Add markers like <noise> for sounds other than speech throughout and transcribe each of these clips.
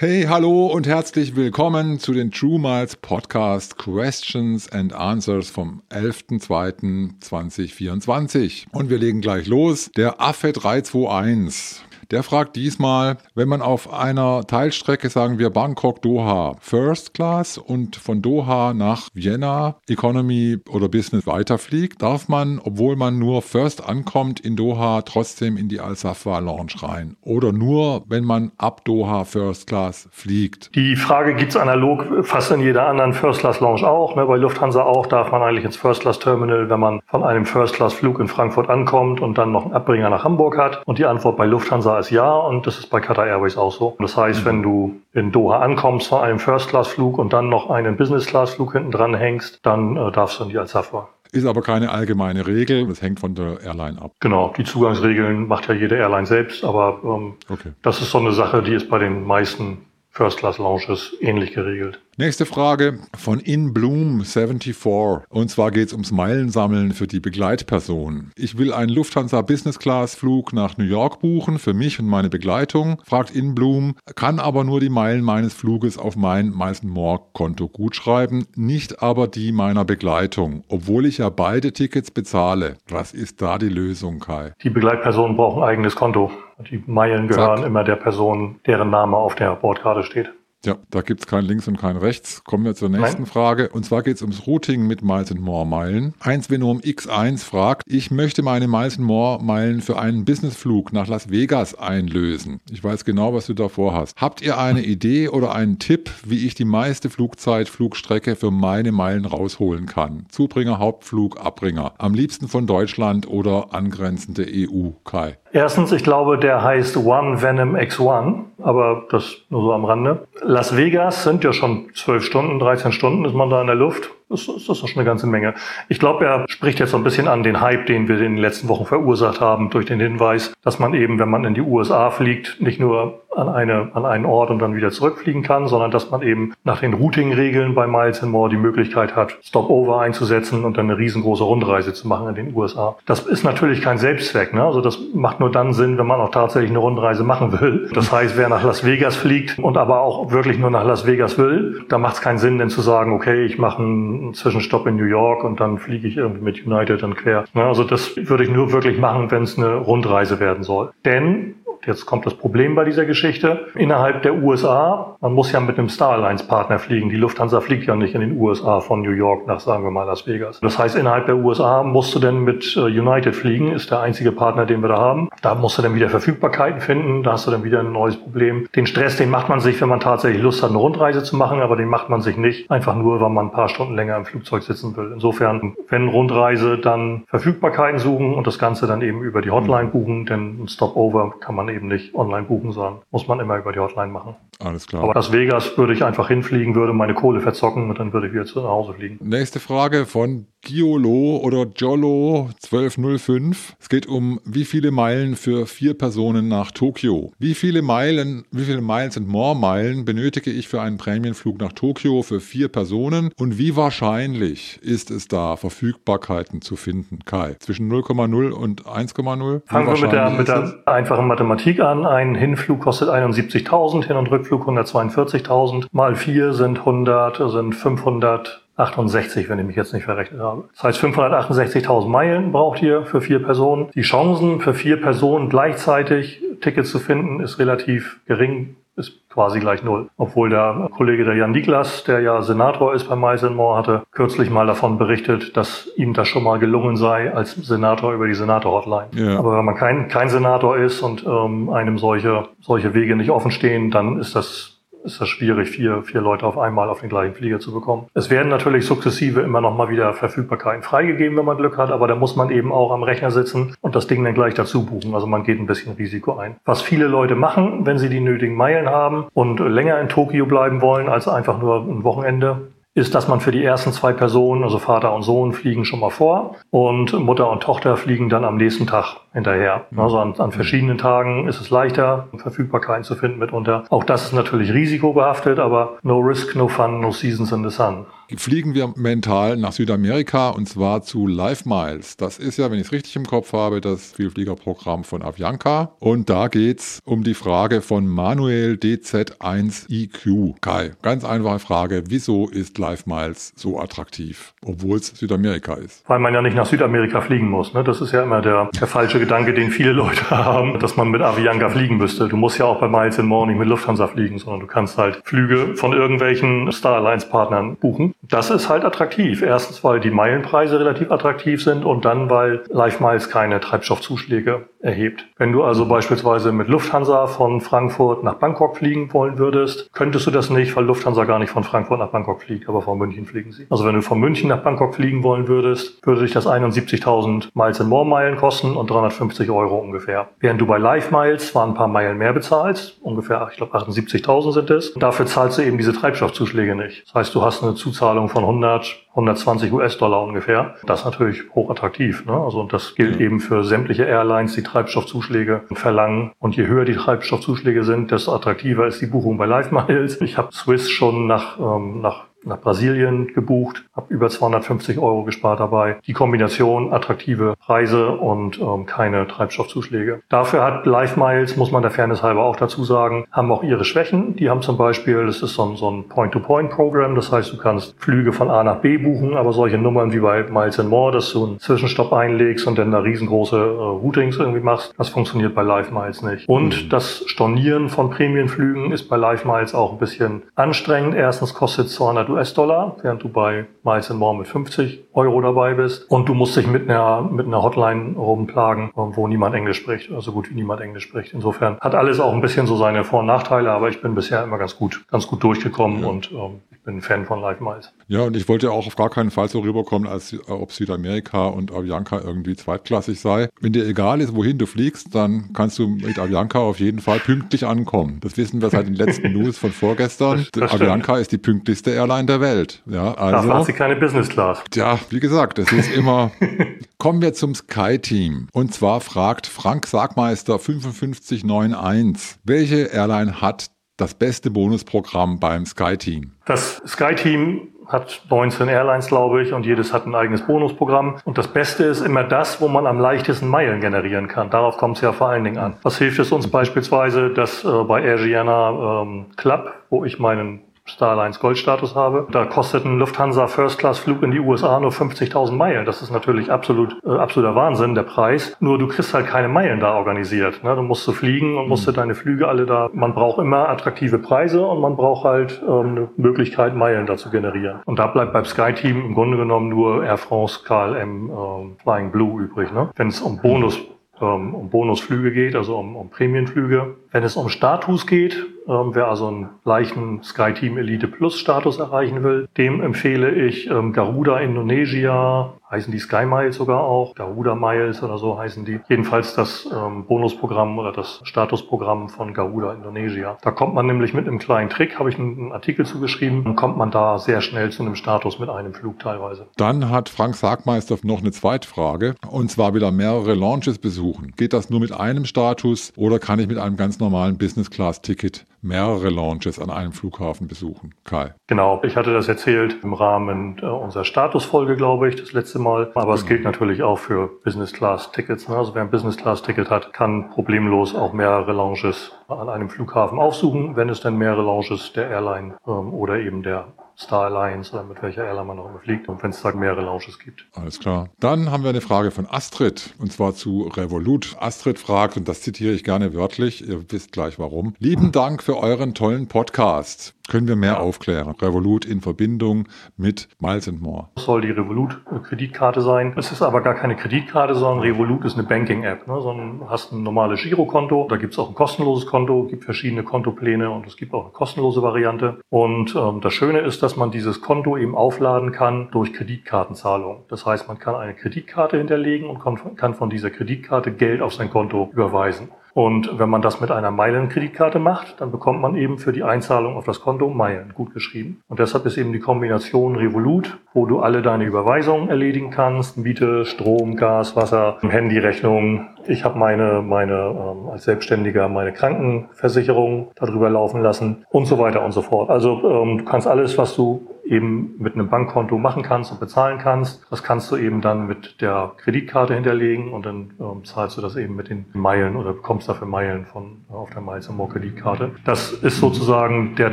Hey, hallo und herzlich willkommen zu den True Miles Podcast Questions and Answers vom 11.02.2024. Und wir legen gleich los. Der Affe 321 der fragt diesmal, wenn man auf einer Teilstrecke, sagen wir Bangkok-Doha, First Class und von Doha nach Vienna Economy oder Business weiterfliegt, darf man, obwohl man nur First ankommt in Doha, trotzdem in die Al-Safwa Lounge rein? Oder nur, wenn man ab Doha First Class fliegt? Die Frage gibt es analog fast in jeder anderen First Class Lounge auch. Ne? Bei Lufthansa auch darf man eigentlich ins First Class Terminal, wenn man von einem First Class Flug in Frankfurt ankommt und dann noch einen Abbringer nach Hamburg hat. Und die Antwort bei Lufthansa ist ja und das ist bei Qatar Airways auch so. Das heißt, wenn du in Doha ankommst von einem First-Class-Flug und dann noch einen Business-Class-Flug hinten dran hängst, dann äh, darfst du in die Al-Safra. Ist aber keine allgemeine Regel, das hängt von der Airline ab. Genau, die Zugangsregeln macht ja jede Airline selbst, aber ähm, okay. das ist so eine Sache, die ist bei den meisten First-Class-Lounges ähnlich geregelt. Nächste Frage von InBloom74. Und zwar geht es ums Meilensammeln für die Begleitperson. Ich will einen Lufthansa Business Class Flug nach New York buchen für mich und meine Begleitung, fragt InBloom, kann aber nur die Meilen meines Fluges auf mein More Konto gutschreiben, nicht aber die meiner Begleitung, obwohl ich ja beide Tickets bezahle. Was ist da die Lösung, Kai? Die Begleitperson braucht ein eigenes Konto. Die Meilen gehören Zack. immer der Person, deren Name auf der Bordkarte steht. Ja, da gibt es kein Links und kein Rechts. Kommen wir zur nächsten Nein. Frage. Und zwar geht es ums Routing mit Miles More Meilen. 1 Venom X1 fragt, ich möchte meine Miles More Meilen für einen Businessflug nach Las Vegas einlösen. Ich weiß genau, was du davor hast. Habt ihr eine Idee oder einen Tipp, wie ich die meiste Flugzeit, Flugstrecke für meine Meilen rausholen kann? Zubringer, Hauptflug, Abbringer. Am liebsten von Deutschland oder angrenzende EU, Kai. Erstens, ich glaube, der heißt One Venom X1, aber das nur so am Rande. Las Vegas sind ja schon zwölf Stunden, 13 Stunden ist man da in der Luft. Das, ist ist schon eine ganze Menge. Ich glaube, er spricht jetzt so ein bisschen an den Hype, den wir in den letzten Wochen verursacht haben, durch den Hinweis, dass man eben, wenn man in die USA fliegt, nicht nur an, eine, an einen Ort und dann wieder zurückfliegen kann, sondern dass man eben nach den Routing-Regeln bei Miles and More die Möglichkeit hat, Stopover einzusetzen und dann eine riesengroße Rundreise zu machen in den USA. Das ist natürlich kein Selbstzweck. Ne? Also das macht nur dann Sinn, wenn man auch tatsächlich eine Rundreise machen will. Das heißt, wer nach Las Vegas fliegt und aber auch wirklich nur nach Las Vegas will, da macht es keinen Sinn, denn zu sagen, okay, ich mache einen Zwischenstopp in New York und dann fliege ich irgendwie mit United dann quer. Also das würde ich nur wirklich machen, wenn es eine Rundreise werden soll. Denn Jetzt kommt das Problem bei dieser Geschichte. Innerhalb der USA, man muss ja mit einem Star Alliance Partner fliegen. Die Lufthansa fliegt ja nicht in den USA von New York nach, sagen wir mal, Las Vegas. Das heißt, innerhalb der USA musst du denn mit äh, United fliegen, ist der einzige Partner, den wir da haben. Da musst du dann wieder Verfügbarkeiten finden, da hast du dann wieder ein neues Problem. Den Stress, den macht man sich, wenn man tatsächlich Lust hat, eine Rundreise zu machen, aber den macht man sich nicht, einfach nur, weil man ein paar Stunden länger im Flugzeug sitzen will. Insofern, wenn Rundreise, dann Verfügbarkeiten suchen und das Ganze dann eben über die Hotline buchen, denn ein Stopover kann man eben nicht online buchen, sondern muss man immer über die Hotline machen. Alles klar. Aber das Vegas würde ich einfach hinfliegen, würde meine Kohle verzocken und dann würde ich wieder zu Hause fliegen. Nächste Frage von Giolo oder Jollo 1205. Es geht um wie viele Meilen für vier Personen nach Tokio. Wie viele Meilen, wie viele Miles und More Meilen benötige ich für einen Prämienflug nach Tokio für vier Personen und wie wahrscheinlich ist es da Verfügbarkeiten zu finden? Kai, zwischen 0,0 und 1,0? Fangen wir mit der, mit der einfachen Mathematik an. Ein Hinflug kostet 71.000, Hin- und Rückflug 142.000. Mal vier sind 100, sind 500. 68, wenn ich mich jetzt nicht verrechnet habe. Das heißt, 568.000 Meilen braucht ihr für vier Personen. Die Chancen für vier Personen gleichzeitig Tickets zu finden ist relativ gering, ist quasi gleich null. Obwohl der Kollege der Jan Niklas, der ja Senator ist bei Miles More, hatte kürzlich mal davon berichtet, dass ihm das schon mal gelungen sei als Senator über die Senator-Hotline. Ja. Aber wenn man kein, kein Senator ist und ähm, einem solche, solche Wege nicht offen stehen, dann ist das ist das schwierig, vier, vier Leute auf einmal auf den gleichen Flieger zu bekommen. Es werden natürlich sukzessive immer noch mal wieder Verfügbarkeiten freigegeben, wenn man Glück hat, aber da muss man eben auch am Rechner sitzen und das Ding dann gleich dazu buchen. Also man geht ein bisschen Risiko ein. Was viele Leute machen, wenn sie die nötigen Meilen haben und länger in Tokio bleiben wollen als einfach nur ein Wochenende, ist, dass man für die ersten zwei Personen, also Vater und Sohn, fliegen schon mal vor und Mutter und Tochter fliegen dann am nächsten Tag hinterher. Mhm. Also an, an verschiedenen Tagen ist es leichter, Verfügbarkeiten zu finden mitunter. Auch das ist natürlich risikobehaftet, aber no risk, no fun, no seasons in the sun fliegen wir mental nach Südamerika und zwar zu Live Miles. Das ist ja, wenn ich es richtig im Kopf habe, das Vielfliegerprogramm von Avianca. Und da geht es um die Frage von Manuel DZ1IQ. Kai, ganz einfache Frage. Wieso ist Live Miles so attraktiv, obwohl es Südamerika ist? Weil man ja nicht nach Südamerika fliegen muss. Ne? Das ist ja immer der, der falsche Gedanke, den viele Leute <laughs> haben, dass man mit Avianca fliegen müsste. Du musst ja auch bei Miles in More nicht mit Lufthansa fliegen, sondern du kannst halt Flüge von irgendwelchen Star Alliance Partnern buchen das ist halt attraktiv. Erstens, weil die Meilenpreise relativ attraktiv sind und dann, weil Live Miles keine Treibstoffzuschläge erhebt. Wenn du also beispielsweise mit Lufthansa von Frankfurt nach Bangkok fliegen wollen würdest, könntest du das nicht, weil Lufthansa gar nicht von Frankfurt nach Bangkok fliegt, aber von München fliegen sie. Also wenn du von München nach Bangkok fliegen wollen würdest, würde dich das 71.000 Miles in More Meilen kosten und 350 Euro ungefähr. Während du bei Live Miles zwar ein paar Meilen mehr bezahlst, ungefähr, ich glaube 78.000 sind es, dafür zahlst du eben diese Treibstoffzuschläge nicht. Das heißt, du hast eine Zuzahlung von 100, 120 US-Dollar ungefähr. Das ist natürlich hochattraktiv. Ne? Also und das gilt ja. eben für sämtliche Airlines, die Treibstoffzuschläge verlangen. Und je höher die Treibstoffzuschläge sind, desto attraktiver ist die Buchung bei Live Miles. Ich habe Swiss schon nach, ähm, nach nach Brasilien gebucht, habe über 250 Euro gespart dabei. Die Kombination attraktive Preise und ähm, keine Treibstoffzuschläge. Dafür hat Life Miles, muss man der Fairness halber auch dazu sagen, haben auch ihre Schwächen. Die haben zum Beispiel, das ist so ein, so ein Point-to-Point-Programm, das heißt, du kannst Flüge von A nach B buchen, aber solche Nummern wie bei Miles and More, dass du einen Zwischenstopp einlegst und dann da riesengroße äh, Routings irgendwie machst, das funktioniert bei Life Miles nicht. Und mhm. das Stornieren von Prämienflügen ist bei Life Miles auch ein bisschen anstrengend. Erstens kostet 200 US-Dollar, während du bei Miles More mit 50 Euro dabei bist. Und du musst dich mit einer, mit einer Hotline rumplagen, wo niemand Englisch spricht, also gut wie niemand Englisch spricht. Insofern hat alles auch ein bisschen so seine Vor- und Nachteile, aber ich bin bisher immer ganz gut, ganz gut durchgekommen ja. und ähm, bin ein Fan von Live Miles. Ja, und ich wollte auch auf gar keinen Fall so rüberkommen, als ob Südamerika und Avianca irgendwie zweitklassig sei. Wenn dir egal ist, wohin du fliegst, dann kannst du mit Avianca auf jeden Fall pünktlich ankommen. Das wissen wir seit den letzten <laughs> News von vorgestern. Das, das Avianca ist die pünktlichste Airline der Welt. Ja, also. Da hat sie keine Business Class. Ja, wie gesagt, das ist immer. <laughs> Kommen wir zum Sky Team. Und zwar fragt Frank Sagmeister 5591, welche Airline hat das beste Bonusprogramm beim Sky Team? Das Sky Team hat 19 Airlines, glaube ich, und jedes hat ein eigenes Bonusprogramm. Und das Beste ist immer das, wo man am leichtesten Meilen generieren kann. Darauf kommt es ja vor allen Dingen an. Was hilft es uns beispielsweise, dass äh, bei Air Giana ähm, Club, wo ich meinen Star Alliance Goldstatus habe. Da kostet ein Lufthansa First Class Flug in die USA nur 50.000 Meilen. Das ist natürlich absolut äh, absoluter Wahnsinn der Preis. Nur du kriegst halt keine Meilen da organisiert. Ne? Du musst so fliegen und musst mhm. deine Flüge alle da. Man braucht immer attraktive Preise und man braucht halt ähm, eine Möglichkeit Meilen da zu generieren. Und da bleibt beim Sky Team im Grunde genommen nur Air France KLM ähm, Flying Blue übrig. Ne? Wenn es um Bonus ähm, um Bonusflüge geht, also um, um Prämienflüge. Wenn es um Status geht, ähm, wer also einen leichten SkyTeam Elite Plus Status erreichen will, dem empfehle ich ähm, Garuda Indonesia, heißen die Sky Miles sogar auch, Garuda Miles oder so heißen die. Jedenfalls das ähm, Bonusprogramm oder das Statusprogramm von Garuda Indonesia. Da kommt man nämlich mit einem kleinen Trick, habe ich einen Artikel zugeschrieben, dann kommt man da sehr schnell zu einem Status mit einem Flug teilweise. Dann hat Frank Sagmeister noch eine zweite Frage und zwar wieder mehrere Launches besuchen. Geht das nur mit einem Status oder kann ich mit einem ganz normalen Business Class Ticket mehrere Launches an einem Flughafen besuchen? Kai. Genau, ich hatte das erzählt im Rahmen äh, unserer Statusfolge, glaube ich, das letzte Mal. Aber es gilt natürlich auch für Business-Class-Tickets. Ne? Also wer ein Business-Class-Ticket hat, kann problemlos auch mehrere Lounges an einem Flughafen aufsuchen, wenn es denn mehrere Lounges der Airline ähm, oder eben der Star Alliance oder mit welcher Airline man auch immer fliegt und wenn es da mehrere Lounges gibt. Alles klar. Dann haben wir eine Frage von Astrid und zwar zu Revolut. Astrid fragt, und das zitiere ich gerne wörtlich, ihr wisst gleich warum. Lieben Dank für euren tollen Podcast können wir mehr aufklären. Revolut in Verbindung mit Miles More. Das soll die Revolut-Kreditkarte sein. Es ist aber gar keine Kreditkarte, sondern Revolut ist eine Banking-App. Ne? Du hast ein normales Girokonto, da gibt es auch ein kostenloses Konto, gibt verschiedene Kontopläne und es gibt auch eine kostenlose Variante. Und ähm, das Schöne ist, dass man dieses Konto eben aufladen kann durch Kreditkartenzahlung. Das heißt, man kann eine Kreditkarte hinterlegen und kann von dieser Kreditkarte Geld auf sein Konto überweisen. Und wenn man das mit einer Meilenkreditkarte macht, dann bekommt man eben für die Einzahlung auf das Konto Meilen gut geschrieben. Und deshalb ist eben die Kombination Revolut, wo du alle deine Überweisungen erledigen kannst, Miete, Strom, Gas, Wasser, Handyrechnung. Ich habe meine, meine ähm, als Selbstständiger meine Krankenversicherung darüber laufen lassen und so weiter und so fort. Also ähm, du kannst alles, was du eben mit einem Bankkonto machen kannst und bezahlen kannst. Das kannst du eben dann mit der Kreditkarte hinterlegen und dann ähm, zahlst du das eben mit den Meilen oder bekommst dafür Meilen von äh, auf der Miles More Kreditkarte. Das ist sozusagen der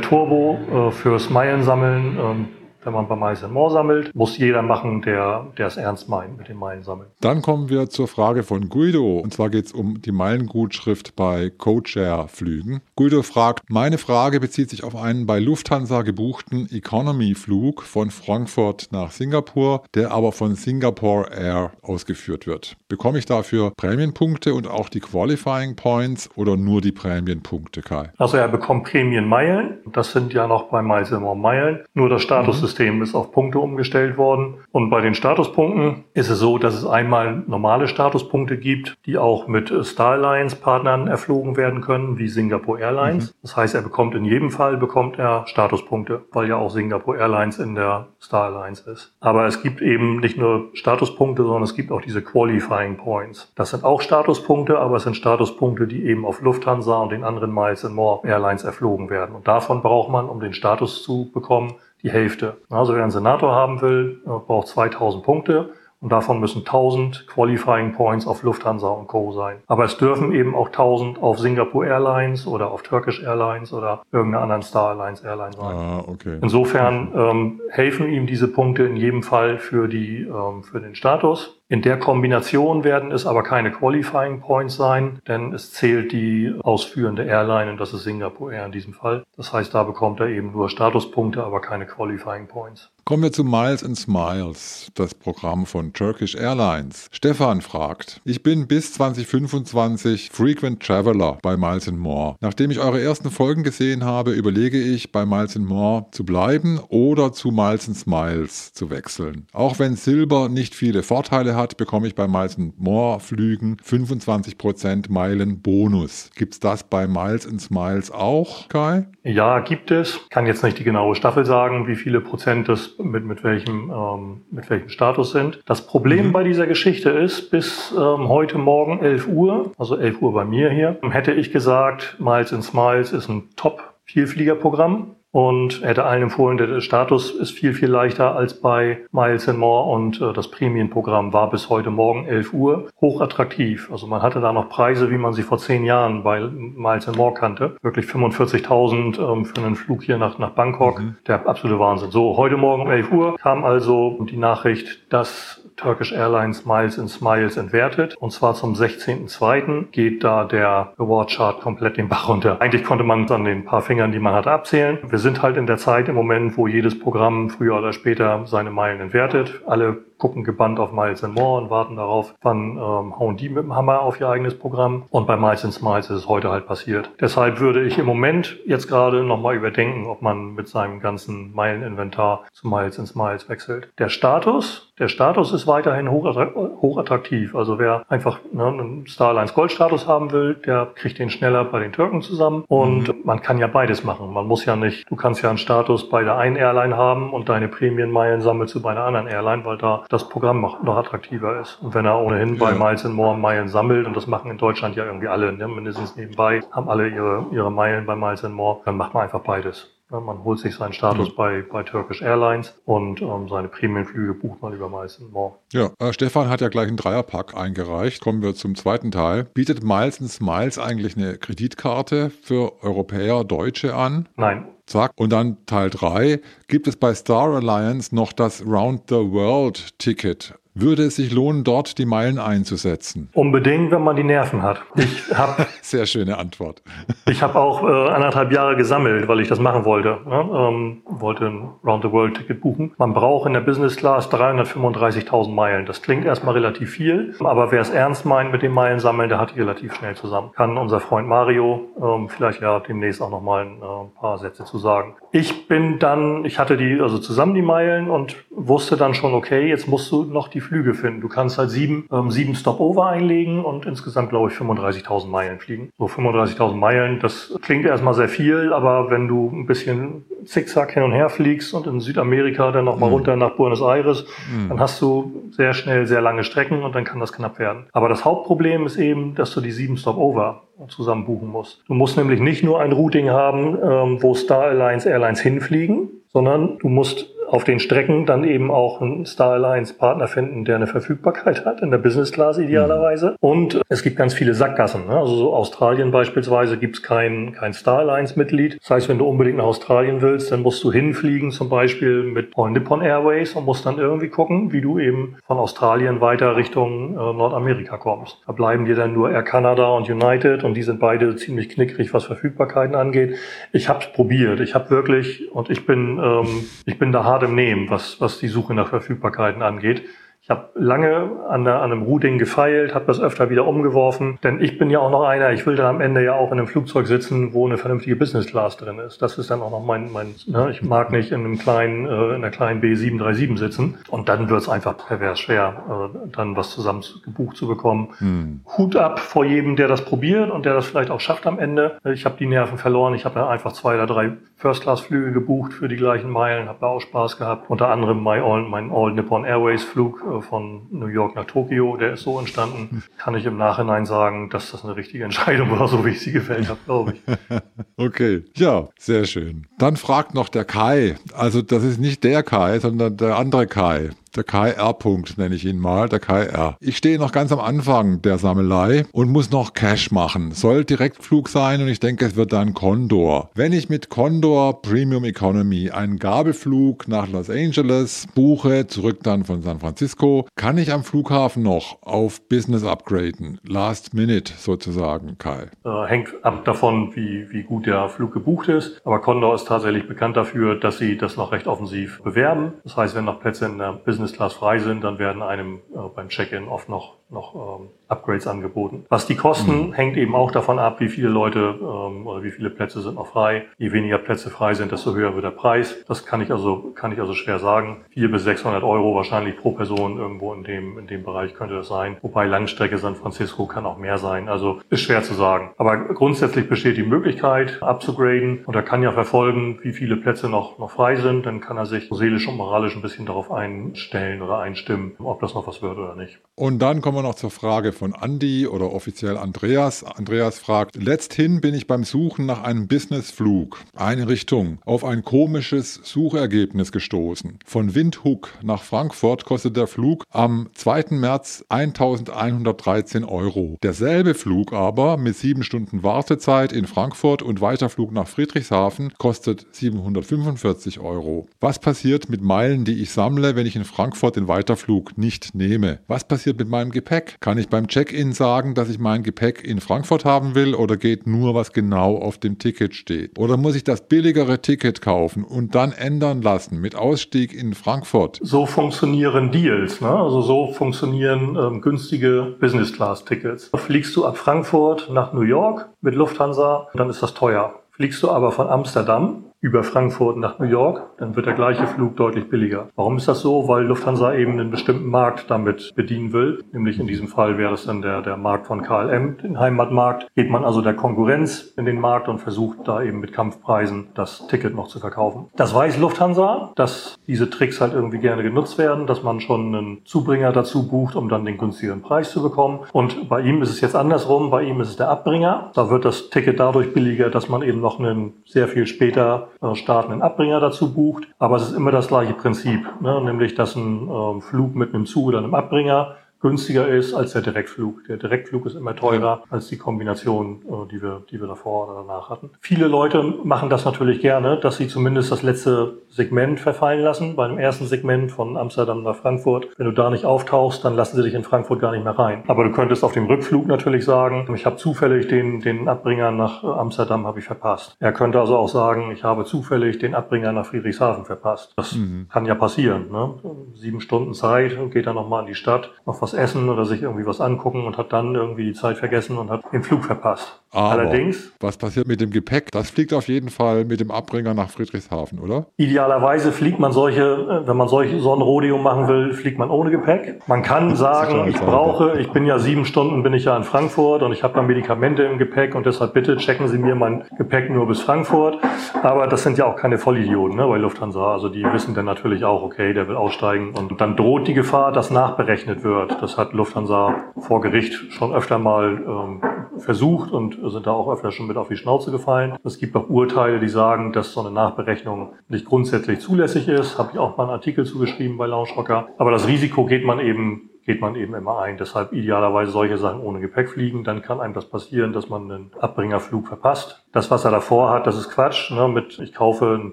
Turbo äh, fürs Meilensammeln. Ähm, wenn man bei More sammelt, muss jeder machen, der, der es ernst meint mit dem Meilensammeln. Dann kommen wir zur Frage von Guido. Und zwar geht es um die Meilengutschrift bei CodeShare-Flügen. Guido fragt, meine Frage bezieht sich auf einen bei Lufthansa gebuchten Economy-Flug von Frankfurt nach Singapur, der aber von Singapore Air ausgeführt wird. Bekomme ich dafür Prämienpunkte und auch die Qualifying Points oder nur die Prämienpunkte, Kai? Also er bekommt Prämienmeilen. Das sind ja noch bei More Meilen. Nur das Status mhm. System ist auf Punkte umgestellt worden. Und bei den Statuspunkten ist es so, dass es einmal normale Statuspunkte gibt, die auch mit Star Alliance Partnern erflogen werden können, wie Singapore Airlines. Mhm. Das heißt, er bekommt in jedem Fall bekommt er Statuspunkte, weil ja auch Singapore Airlines in der Star Alliance ist. Aber es gibt eben nicht nur Statuspunkte, sondern es gibt auch diese Qualifying Points. Das sind auch Statuspunkte, aber es sind Statuspunkte, die eben auf Lufthansa und den anderen Miles and More Airlines erflogen werden. Und davon braucht man, um den Status zu bekommen, die Hälfte. Also wer einen Senator haben will, äh, braucht 2000 Punkte. Und davon müssen 1000 Qualifying Points auf Lufthansa und Co. sein. Aber es dürfen eben auch 1000 auf Singapore Airlines oder auf Turkish Airlines oder irgendeiner anderen Star Alliance Airline sein. Ah, okay. Insofern ähm, helfen ihm diese Punkte in jedem Fall für, die, ähm, für den Status. In der Kombination werden es aber keine Qualifying Points sein, denn es zählt die ausführende Airline und das ist Singapore Air in diesem Fall. Das heißt, da bekommt er eben nur Statuspunkte, aber keine Qualifying Points. Kommen wir zu Miles and Smiles, das Programm von Turkish Airlines. Stefan fragt, ich bin bis 2025 Frequent Traveler bei Miles and More. Nachdem ich eure ersten Folgen gesehen habe, überlege ich, bei Miles and More zu bleiben oder zu Miles and Smiles zu wechseln. Auch wenn Silber nicht viele Vorteile hat, bekomme ich bei Miles and More Flügen 25% Meilen Bonus. Gibt es das bei Miles and Smiles auch, Kai? Ja, gibt es. Kann jetzt nicht die genaue Staffel sagen, wie viele Prozent das mit, mit, welchem, ähm, mit welchem Status sind. Das Problem mhm. bei dieser Geschichte ist, bis ähm, heute Morgen 11 Uhr, also 11 Uhr bei mir hier, hätte ich gesagt, Miles and Smiles ist ein Top-Vielfliegerprogramm und hätte allen empfohlen, der Status ist viel, viel leichter als bei Miles and More und äh, das Prämienprogramm war bis heute Morgen 11 Uhr hochattraktiv. Also man hatte da noch Preise, wie man sie vor zehn Jahren bei Miles and More kannte. Wirklich 45.000 ähm, für einen Flug hier nach, nach Bangkok. Mhm. Der absolute Wahnsinn. So, heute Morgen um 11 Uhr kam also die Nachricht, dass Turkish Airlines Miles and Smiles entwertet. Und zwar zum 16.02. geht da der Award Chart komplett den Bach runter. Eigentlich konnte man es an den paar Fingern, die man hatte, abzählen. Wir sind halt in der Zeit im Moment, wo jedes Programm früher oder später seine Meilen entwertet. Alle gucken gebannt auf Miles and More und warten darauf, wann ähm, hauen die mit dem Hammer auf ihr eigenes Programm. Und bei Miles and Smiles ist es heute halt passiert. Deshalb würde ich im Moment jetzt gerade nochmal überdenken, ob man mit seinem ganzen Meileninventar zu Miles and Smiles wechselt. Der Status, der Status ist weiterhin hochattraktiv. Also wer einfach ne, einen Starlines Gold-Status haben will, der kriegt den schneller bei den Türken zusammen. Und mhm. man kann ja beides machen. Man muss ja nicht, du kannst ja einen Status bei der einen Airline haben und deine Prämienmeilen sammelst du bei einer anderen Airline, weil da das Programm noch, noch attraktiver ist. Und wenn er ohnehin ja. bei Miles and More Meilen sammelt, und das machen in Deutschland ja irgendwie alle, ne, mindestens nebenbei, haben alle ihre, ihre Meilen bei Miles and More, dann macht man einfach beides. Man holt sich seinen Status mhm. bei, bei Turkish Airlines und ähm, seine Prämienflüge bucht man über Miles More. Ja, äh, Stefan hat ja gleich einen Dreierpack eingereicht. Kommen wir zum zweiten Teil. Bietet Miles Smiles eigentlich eine Kreditkarte für Europäer, Deutsche an? Nein. Zack. Und dann Teil 3. Gibt es bei Star Alliance noch das Round the World Ticket? Würde es sich lohnen, dort die Meilen einzusetzen? Unbedingt, wenn man die Nerven hat. Ich hab, <laughs> Sehr schöne Antwort. <laughs> ich habe auch äh, anderthalb Jahre gesammelt, weil ich das machen wollte. Ne? Ähm, wollte ein Round-the-World-Ticket buchen. Man braucht in der Business Class 335.000 Meilen. Das klingt erstmal relativ viel, aber wer es ernst meint mit den Meilen sammeln, der hat die relativ schnell zusammen. Kann unser Freund Mario ähm, vielleicht ja demnächst auch nochmal ein äh, paar Sätze zu sozusagen. Ich bin dann, ich hatte die, also zusammen die Meilen und wusste dann schon, okay, jetzt musst du noch die Flüge finden. Du kannst halt sieben, ähm, sieben Stopover einlegen und insgesamt, glaube ich, 35.000 Meilen fliegen. So 35.000 Meilen, das klingt erstmal sehr viel, aber wenn du ein bisschen zickzack hin und her fliegst und in Südamerika dann nochmal mhm. runter nach Buenos Aires, mhm. dann hast du sehr schnell sehr lange Strecken und dann kann das knapp werden. Aber das Hauptproblem ist eben, dass du die sieben Stopover zusammen buchen musst. Du musst nämlich nicht nur ein Routing haben, ähm, wo Star Alliance Airlines hinfliegen, sondern du musst auf den Strecken dann eben auch einen Star Alliance Partner finden, der eine Verfügbarkeit hat, in der Business Class idealerweise. Mhm. Und es gibt ganz viele Sackgassen. Ne? Also so Australien beispielsweise gibt es kein, kein Star Alliance Mitglied. Das heißt, wenn du unbedingt nach Australien willst, dann musst du hinfliegen, zum Beispiel mit All Nippon Airways und musst dann irgendwie gucken, wie du eben von Australien weiter Richtung äh, Nordamerika kommst. Da bleiben dir dann nur Air Canada und United und die sind beide ziemlich knickrig, was Verfügbarkeiten angeht. Ich habe es probiert. Ich habe wirklich und ich bin ähm, ich bin da hart hart im Nehmen, was, was die Suche nach Verfügbarkeiten angeht. Ich habe lange an, der, an einem Routing gefeilt, habe das öfter wieder umgeworfen, denn ich bin ja auch noch einer, ich will dann am Ende ja auch in einem Flugzeug sitzen, wo eine vernünftige Business Class drin ist. Das ist dann auch noch mein, mein ne? ich mag nicht in einem kleinen, äh, in einer kleinen B737 sitzen und dann wird es einfach pervers schwer, äh, dann was zusammen gebucht zu bekommen. Hm. Hut ab vor jedem, der das probiert und der das vielleicht auch schafft am Ende. Ich habe die Nerven verloren, ich habe einfach zwei oder drei First-Class-Flüge gebucht für die gleichen Meilen, habe da auch Spaß gehabt. Unter anderem mein All, mein All Nippon Airways Flug äh, von New York nach Tokio, der ist so entstanden. <laughs> Kann ich im Nachhinein sagen, dass das eine richtige Entscheidung war, <laughs> so wie ich sie gefällt habe, glaube ich. <laughs> okay, ja, sehr schön. Dann fragt noch der Kai. Also das ist nicht der Kai, sondern der andere Kai der KR-Punkt nenne ich ihn mal, der KR. Ich stehe noch ganz am Anfang der Sammelei und muss noch Cash machen. Soll Direktflug sein und ich denke, es wird dann Condor. Wenn ich mit Condor Premium Economy einen Gabelflug nach Los Angeles buche, zurück dann von San Francisco, kann ich am Flughafen noch auf Business upgraden. Last minute sozusagen, Kai. Äh, hängt ab davon, wie, wie gut der Flug gebucht ist. Aber Condor ist tatsächlich bekannt dafür, dass sie das noch recht offensiv bewerben. Das heißt, wenn noch Plätze in der Business Business Class frei sind, dann werden einem äh, beim Check-in oft noch noch ähm, Upgrades angeboten. Was die kosten, mhm. hängt eben auch davon ab, wie viele Leute ähm, oder wie viele Plätze sind noch frei. Je weniger Plätze frei sind, desto höher wird der Preis. Das kann ich also kann ich also schwer sagen. 400 bis 600 Euro wahrscheinlich pro Person irgendwo in dem in dem Bereich könnte das sein. Wobei Langstrecke San Francisco kann auch mehr sein. Also ist schwer zu sagen. Aber grundsätzlich besteht die Möglichkeit abzugraden und er kann ja verfolgen, wie viele Plätze noch noch frei sind. Dann kann er sich seelisch und moralisch ein bisschen darauf einstellen oder einstimmen, ob das noch was wird oder nicht. Und dann kommen wir noch zur Frage von Andy oder offiziell Andreas. Andreas fragt, letzthin bin ich beim Suchen nach einem Businessflug, eine Richtung, auf ein komisches Suchergebnis gestoßen. Von Windhoek nach Frankfurt kostet der Flug am 2. März 1113 Euro. Derselbe Flug aber mit sieben Stunden Wartezeit in Frankfurt und Weiterflug nach Friedrichshafen kostet 745 Euro. Was passiert mit Meilen, die ich sammle, wenn ich in Frankfurt den Weiterflug nicht nehme? Was passiert mit meinem Gepäck? Gepäck? Kann ich beim Check-in sagen, dass ich mein Gepäck in Frankfurt haben will oder geht nur, was genau auf dem Ticket steht? Oder muss ich das billigere Ticket kaufen und dann ändern lassen mit Ausstieg in Frankfurt? So funktionieren Deals, ne? also so funktionieren ähm, günstige Business-Class-Tickets. Fliegst du ab Frankfurt nach New York mit Lufthansa, dann ist das teuer. Fliegst du aber von Amsterdam über Frankfurt nach New York, dann wird der gleiche Flug deutlich billiger. Warum ist das so? Weil Lufthansa eben einen bestimmten Markt damit bedienen will. Nämlich in diesem Fall wäre es dann der, der Markt von KLM, den Heimatmarkt. Geht man also der Konkurrenz in den Markt und versucht da eben mit Kampfpreisen das Ticket noch zu verkaufen. Das weiß Lufthansa, dass diese Tricks halt irgendwie gerne genutzt werden, dass man schon einen Zubringer dazu bucht, um dann den günstigeren Preis zu bekommen. Und bei ihm ist es jetzt andersrum. Bei ihm ist es der Abbringer. Da wird das Ticket dadurch billiger, dass man eben noch einen sehr viel später äh, startenden Abbringer dazu bucht. Aber es ist immer das gleiche Prinzip, ne? nämlich dass ein äh, Flug mit einem Zug oder einem Abbringer günstiger ist als der Direktflug. Der Direktflug ist immer teurer als die Kombination, äh, die wir, die wir davor oder danach hatten. Viele Leute machen das natürlich gerne, dass sie zumindest das letzte Segment verfallen lassen. Beim ersten Segment von Amsterdam nach Frankfurt, wenn du da nicht auftauchst, dann lassen sie dich in Frankfurt gar nicht mehr rein. Aber du könntest auf dem Rückflug natürlich sagen, ich habe zufällig den, den Abbringer nach Amsterdam habe ich verpasst. Er könnte also auch sagen, ich habe zufällig den Abbringer nach Friedrichshafen verpasst. Das mhm. kann ja passieren. Ne? Sieben Stunden Zeit und geht dann nochmal in die Stadt, noch was was essen oder sich irgendwie was angucken und hat dann irgendwie die Zeit vergessen und hat den Flug verpasst. Aber Allerdings, was passiert mit dem Gepäck? Das fliegt auf jeden Fall mit dem Abbringer nach Friedrichshafen, oder? Idealerweise fliegt man solche, äh, wenn man solche, so ein Rodeo machen will, fliegt man ohne Gepäck. Man kann sagen, ich brauche, ich bin ja sieben Stunden, bin ich ja in Frankfurt und ich habe da Medikamente im Gepäck und deshalb bitte checken Sie mir mein Gepäck nur bis Frankfurt. Aber das sind ja auch keine Vollidioten ne, bei Lufthansa. Also die wissen dann natürlich auch, okay, der will aussteigen und dann droht die Gefahr, dass nachberechnet wird. Das hat Lufthansa vor Gericht schon öfter mal ähm, versucht und sind da auch öfter schon mit auf die Schnauze gefallen. Es gibt auch Urteile, die sagen, dass so eine Nachberechnung nicht grundsätzlich zulässig ist. Habe ich auch mal einen Artikel zugeschrieben bei Lounge Rocker. Aber das Risiko geht man eben geht man eben immer ein. Deshalb idealerweise solche Sachen ohne Gepäck fliegen. Dann kann einem das passieren, dass man einen Abbringerflug verpasst. Das, was er davor hat, das ist Quatsch. Ne? Mit ich kaufe ein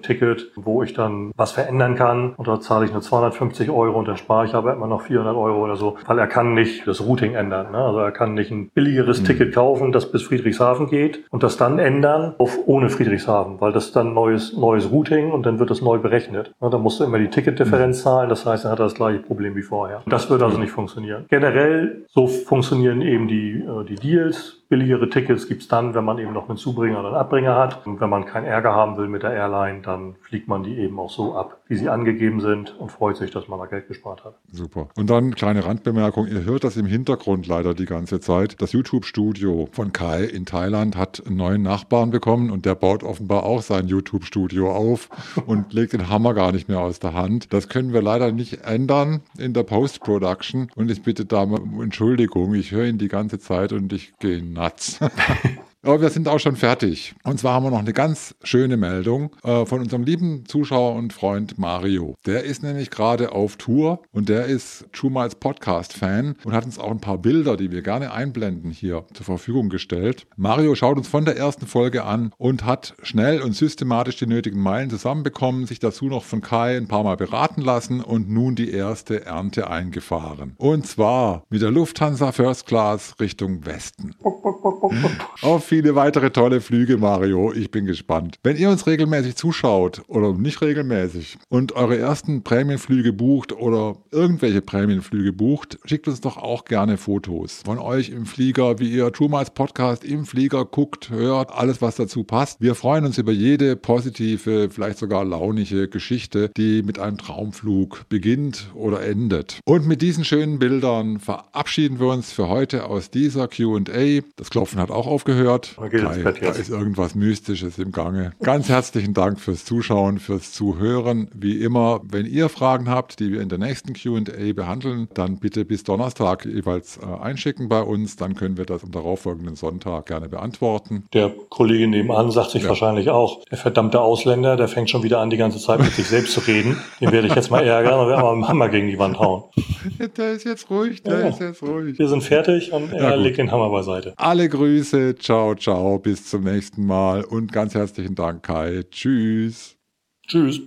Ticket, wo ich dann was verändern kann und da zahle ich nur 250 Euro und dann spare ich aber immer noch 400 Euro oder so, weil er kann nicht das Routing ändern. Ne? Also er kann nicht ein billigeres mhm. Ticket kaufen, das bis Friedrichshafen geht und das dann ändern auf ohne Friedrichshafen, weil das dann neues neues Routing und dann wird das neu berechnet. Ne? Da musst du immer die Ticketdifferenz mhm. zahlen. Das heißt, er hat das gleiche Problem wie vorher. Das wird also nicht funktionieren funktionieren. Generell, so funktionieren eben die, äh, die Deals. Billigere Tickets gibt's dann, wenn man eben noch einen Zubringer oder einen Abbringer hat. Und wenn man keinen Ärger haben will mit der Airline, dann fliegt man die eben auch so ab, wie sie angegeben sind und freut sich, dass man da Geld gespart hat. Super. Und dann kleine Randbemerkung. Ihr hört das im Hintergrund leider die ganze Zeit. Das YouTube-Studio von Kai in Thailand hat einen neuen Nachbarn bekommen und der baut offenbar auch sein YouTube-Studio auf <laughs> und legt den Hammer gar nicht mehr aus der Hand. Das können wir leider nicht ändern in der Post-Production und ich bitte da um Entschuldigung. Ich höre ihn die ganze Zeit und ich gehe nuts. Aber wir sind auch schon fertig. Und zwar haben wir noch eine ganz schöne Meldung äh, von unserem lieben Zuschauer und Freund Mario. Der ist nämlich gerade auf Tour und der ist Schumals Podcast-Fan und hat uns auch ein paar Bilder, die wir gerne einblenden, hier zur Verfügung gestellt. Mario schaut uns von der ersten Folge an und hat schnell und systematisch die nötigen Meilen zusammenbekommen, sich dazu noch von Kai ein paar Mal beraten lassen und nun die erste Ernte eingefahren. Und zwar mit der Lufthansa First Class Richtung Westen. Auf viele weitere tolle Flüge, Mario. Ich bin gespannt. Wenn ihr uns regelmäßig zuschaut oder nicht regelmäßig und eure ersten Prämienflüge bucht oder irgendwelche Prämienflüge bucht, schickt uns doch auch gerne Fotos von euch im Flieger, wie ihr Trumals Podcast im Flieger guckt, hört, alles was dazu passt. Wir freuen uns über jede positive, vielleicht sogar launige Geschichte, die mit einem Traumflug beginnt oder endet. Und mit diesen schönen Bildern verabschieden wir uns für heute aus dieser Q&A. Das Klopfen hat auch aufgehört. Okay, da, da ist irgendwas Mystisches im Gange. Ganz herzlichen Dank fürs Zuschauen, fürs Zuhören. Wie immer, wenn ihr Fragen habt, die wir in der nächsten QA behandeln, dann bitte bis Donnerstag jeweils äh, einschicken bei uns. Dann können wir das am darauffolgenden Sonntag gerne beantworten. Der Kollege nebenan sagt sich ja. wahrscheinlich auch, der verdammte Ausländer, der fängt schon wieder an, die ganze Zeit mit sich selbst zu reden. Den werde ich jetzt mal ärgern und werde mal mit dem Hammer gegen die Wand hauen. Der ist jetzt ruhig, der ja. ist jetzt ruhig. Wir sind fertig und er ja, legt den Hammer beiseite. Alle Grüße, ciao, ciao, bis zum nächsten Mal und ganz herzlichen Dank, Kai. Tschüss. Tschüss.